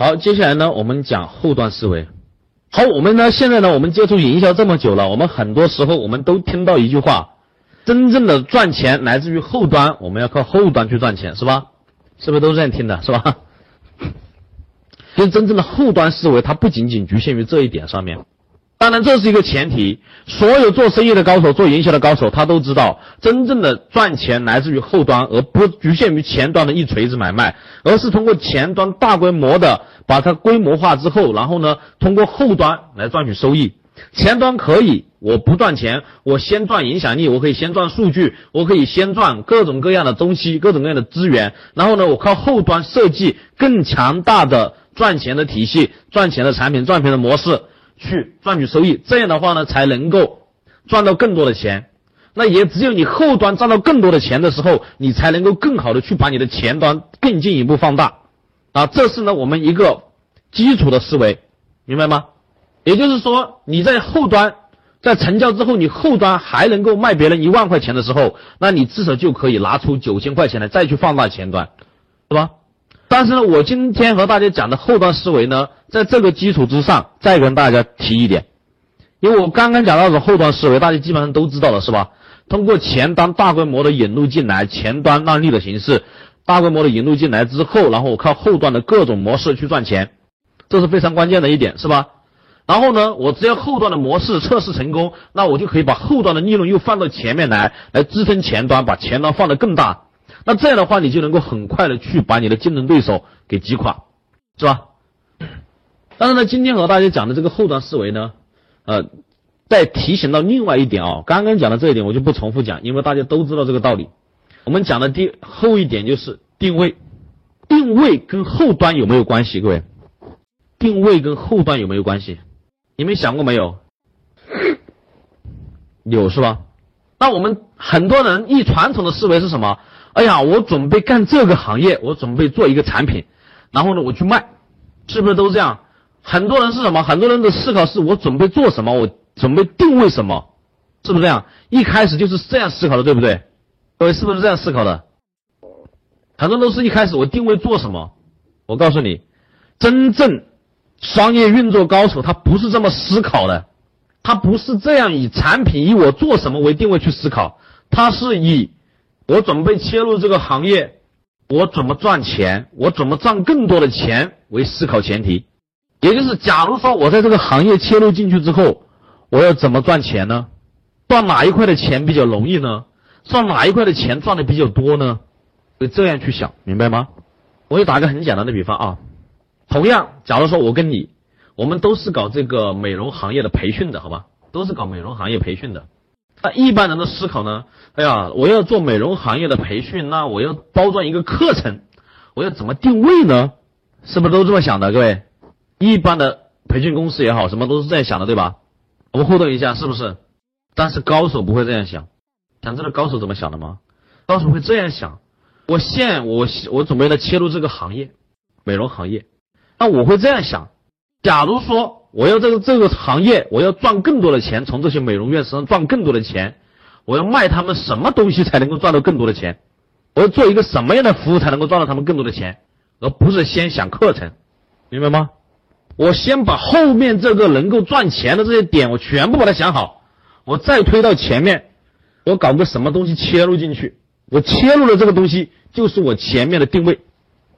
好，接下来呢，我们讲后端思维。好，我们呢，现在呢，我们接触营销这么久了，我们很多时候我们都听到一句话：真正的赚钱来自于后端，我们要靠后端去赚钱，是吧？是不是都这样听的，是吧？其实真正的后端思维，它不仅仅局限于这一点上面。当然，这是一个前提。所有做生意的高手、做营销的高手，他都知道，真正的赚钱来自于后端，而不局限于前端的一锤子买卖，而是通过前端大规模的把它规模化之后，然后呢，通过后端来赚取收益。前端可以，我不赚钱，我先赚影响力，我可以先赚数据，我可以先赚各种各样的东西、各种各样的资源，然后呢，我靠后端设计更强大的赚钱的体系、赚钱的产品、赚钱的模式。去赚取收益，这样的话呢，才能够赚到更多的钱。那也只有你后端赚到更多的钱的时候，你才能够更好的去把你的前端更进一步放大。啊，这是呢我们一个基础的思维，明白吗？也就是说，你在后端在成交之后，你后端还能够卖别人一万块钱的时候，那你至少就可以拿出九千块钱来再去放大前端，是吧？但是呢，我今天和大家讲的后端思维呢，在这个基础之上，再跟大家提一点，因为我刚刚讲到的后端思维，大家基本上都知道了，是吧？通过前端大规模的引入进来，前端让利的形式，大规模的引入进来之后，然后我靠后端的各种模式去赚钱，这是非常关键的一点，是吧？然后呢，我只要后端的模式测试成功，那我就可以把后端的利润又放到前面来，来支撑前端，把前端放得更大。那这样的话，你就能够很快的去把你的竞争对手给击垮，是吧？但是呢，今天和大家讲的这个后端思维呢，呃，再提醒到另外一点啊，刚刚讲的这一点我就不重复讲，因为大家都知道这个道理。我们讲的第后一点就是定位，定位跟后端有没有关系？各位，定位跟后端有没有关系？你们想过没有？有是吧？那我们很多人一传统的思维是什么？哎呀，我准备干这个行业，我准备做一个产品，然后呢，我去卖，是不是都这样？很多人是什么？很多人的思考是我准备做什么，我准备定位什么，是不是这样？一开始就是这样思考的，对不对？各位是不是这样思考的？很多都是一开始我定位做什么？我告诉你，真正商业运作高手他不是这么思考的，他不是这样以产品以我做什么为定位去思考，他是以。我准备切入这个行业，我怎么赚钱？我怎么赚更多的钱为思考前提，也就是假如说我在这个行业切入进去之后，我要怎么赚钱呢？赚哪一块的钱比较容易呢？赚哪一块的钱赚的比较多呢？会这样去想，明白吗？我就打个很简单的比方啊，同样，假如说我跟你，我们都是搞这个美容行业的培训的，好吧？都是搞美容行业培训的。那一般人的思考呢？哎呀，我要做美容行业的培训，那我要包装一个课程，我要怎么定位呢？是不是都这么想的？各位，一般的培训公司也好，什么都是这样想的，对吧？我们互动一下，是不是？但是高手不会这样想，想知道高手怎么想的吗？高手会这样想：我现我我准备来切入这个行业，美容行业，那我会这样想：假如说。我要这个这个行业，我要赚更多的钱，从这些美容院身上赚更多的钱。我要卖他们什么东西才能够赚到更多的钱？我要做一个什么样的服务才能够赚到他们更多的钱？而不是先想课程，明白吗？我先把后面这个能够赚钱的这些点，我全部把它想好，我再推到前面，我搞个什么东西切入进去？我切入的这个东西就是我前面的定位，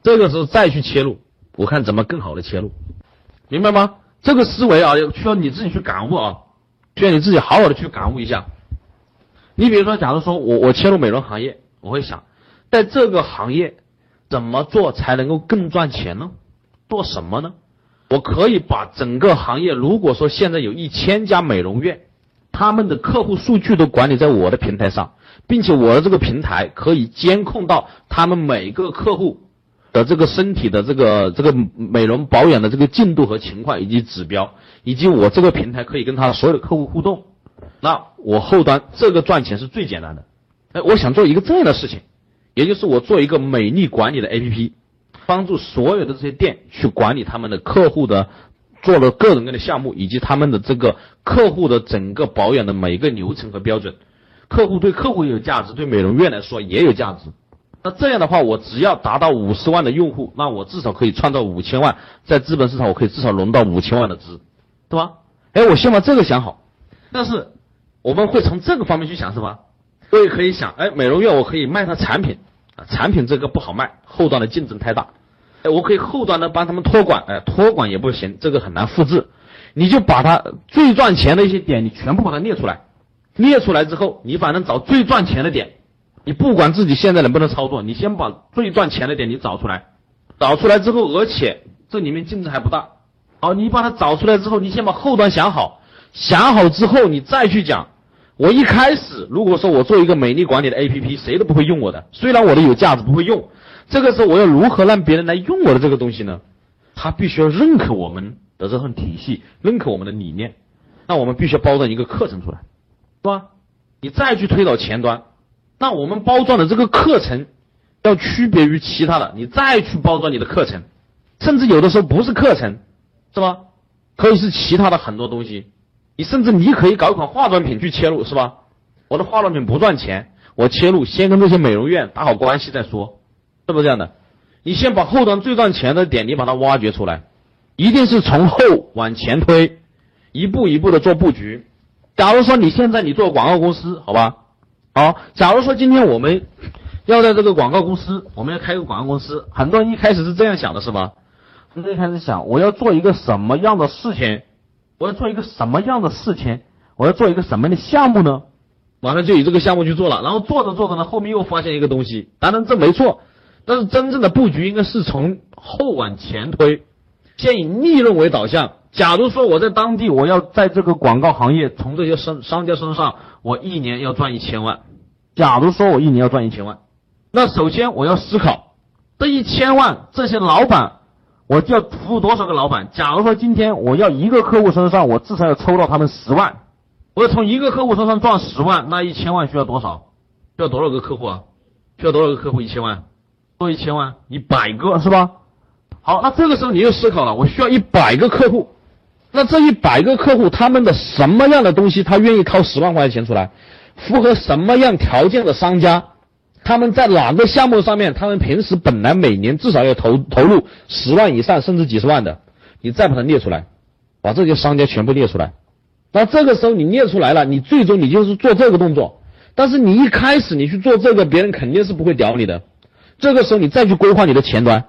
这个时候再去切入，我看怎么更好的切入，明白吗？这个思维啊，需要你自己去感悟啊，需要你自己好好的去感悟一下。你比如说，假如说我我切入美容行业，我会想，在这个行业怎么做才能够更赚钱呢？做什么呢？我可以把整个行业，如果说现在有一千家美容院，他们的客户数据都管理在我的平台上，并且我的这个平台可以监控到他们每个客户。的这个身体的这个这个美容保养的这个进度和情况以及指标，以及我这个平台可以跟他所有的客户互动，那我后端这个赚钱是最简单的。哎，我想做一个这样的事情，也就是我做一个美丽管理的 APP，帮助所有的这些店去管理他们的客户的做了各种各样的项目，以及他们的这个客户的整个保养的每一个流程和标准。客户对客户有价值，对美容院来说也有价值。那这样的话，我只要达到五十万的用户，那我至少可以创造五千万，在资本市场我可以至少融到五千万的资，对吧？哎，我先把这个想好。但是我们会从这个方面去想，是吧？我也可以想，哎，美容院我可以卖它产品啊，产品这个不好卖，后端的竞争太大。哎，我可以后端的帮他们托管，哎，托管也不行，这个很难复制。你就把它最赚钱的一些点，你全部把它列出来。列出来之后，你反正找最赚钱的点。你不管自己现在能不能操作，你先把最赚钱的点你找出来。找出来之后，而且这里面竞争还不大。好，你把它找出来之后，你先把后端想好。想好之后，你再去讲。我一开始如果说我做一个美丽管理的 APP，谁都不会用我的。虽然我的有价值，不会用。这个时候我要如何让别人来用我的这个东西呢？他必须要认可我们的这份体系，认可我们的理念。那我们必须要包装一个课程出来。是吧？你再去推导前端，那我们包装的这个课程要区别于其他的。你再去包装你的课程，甚至有的时候不是课程，是吧？可以是其他的很多东西。你甚至你可以搞一款化妆品去切入，是吧？我的化妆品不赚钱，我切入先跟这些美容院打好关系再说，是不是这样的？你先把后端最赚钱的点你把它挖掘出来，一定是从后往前推，一步一步的做布局。假如说你现在你做广告公司，好吧，好。假如说今天我们要在这个广告公司，我们要开一个广告公司，很多人一开始是这样想的，是吧？很多人一开始想，我要做一个什么样的事情？我要做一个什么样的事情？我要做一个什么样的项目呢？马上就以这个项目去做了，然后做着做着呢，后面又发现一个东西，当然这没错，但是真正的布局应该是从后往前推，先以利润为导向。假如说我在当地，我要在这个广告行业，从这些商商家身上，我一年要赚一千万。假如说我一年要赚一千万，那首先我要思考，这一千万，这些老板，我就要服务多少个老板？假如说今天我要一个客户身上，我至少要抽到他们十万，我要从一个客户身上赚十万，那一千万需要多少？需要多少个客户啊？需要多少个客户？一千万，多一千万，一百个是吧？好，那这个时候你又思考了，我需要一百个客户。那这一百个客户，他们的什么样的东西，他愿意掏十万块钱出来？符合什么样条件的商家？他们在哪个项目上面？他们平时本来每年至少要投投入十万以上，甚至几十万的，你再把它列出来，把这些商家全部列出来。那这个时候你列出来了，你最终你就是做这个动作。但是你一开始你去做这个，别人肯定是不会屌你的。这个时候你再去规划你的前端，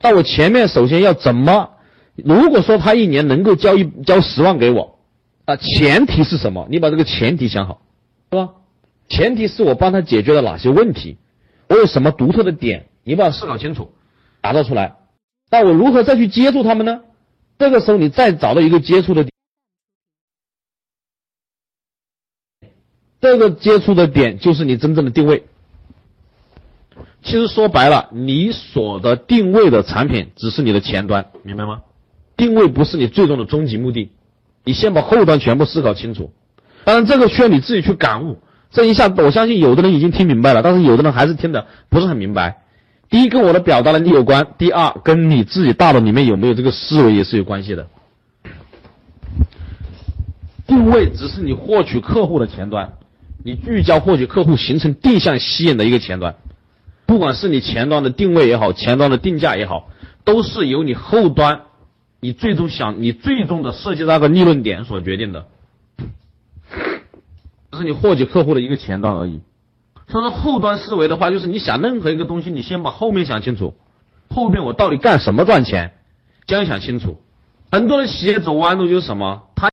那我前面首先要怎么？如果说他一年能够交一交十万给我，啊，前提是什么？你把这个前提想好，是吧？前提是我帮他解决了哪些问题，我有什么独特的点，你把它思考清楚，打造出来。那我如何再去接触他们呢？这个时候你再找到一个接触的点，这个接触的点就是你真正的定位。其实说白了，你所的定位的产品只是你的前端，明白吗？定位不是你最终的终极目的，你先把后端全部思考清楚。当然，这个需要你自己去感悟。这一下，我相信有的人已经听明白了，但是有的人还是听的不是很明白。第一，跟我的表达能力有关；第二，跟你自己大脑里面有没有这个思维也是有关系的。定位只是你获取客户的前端，你聚焦获取客户，形成定向吸引的一个前端。不管是你前端的定位也好，前端的定价也好，都是由你后端。你最终想，你最终的设计那个利润点所决定的，这是你获取客户的一个前端而已。所以说后端思维的话，就是你想任何一个东西，你先把后面想清楚，后面我到底干什么赚钱，将想清楚。很多的企业走弯路就是什么，他。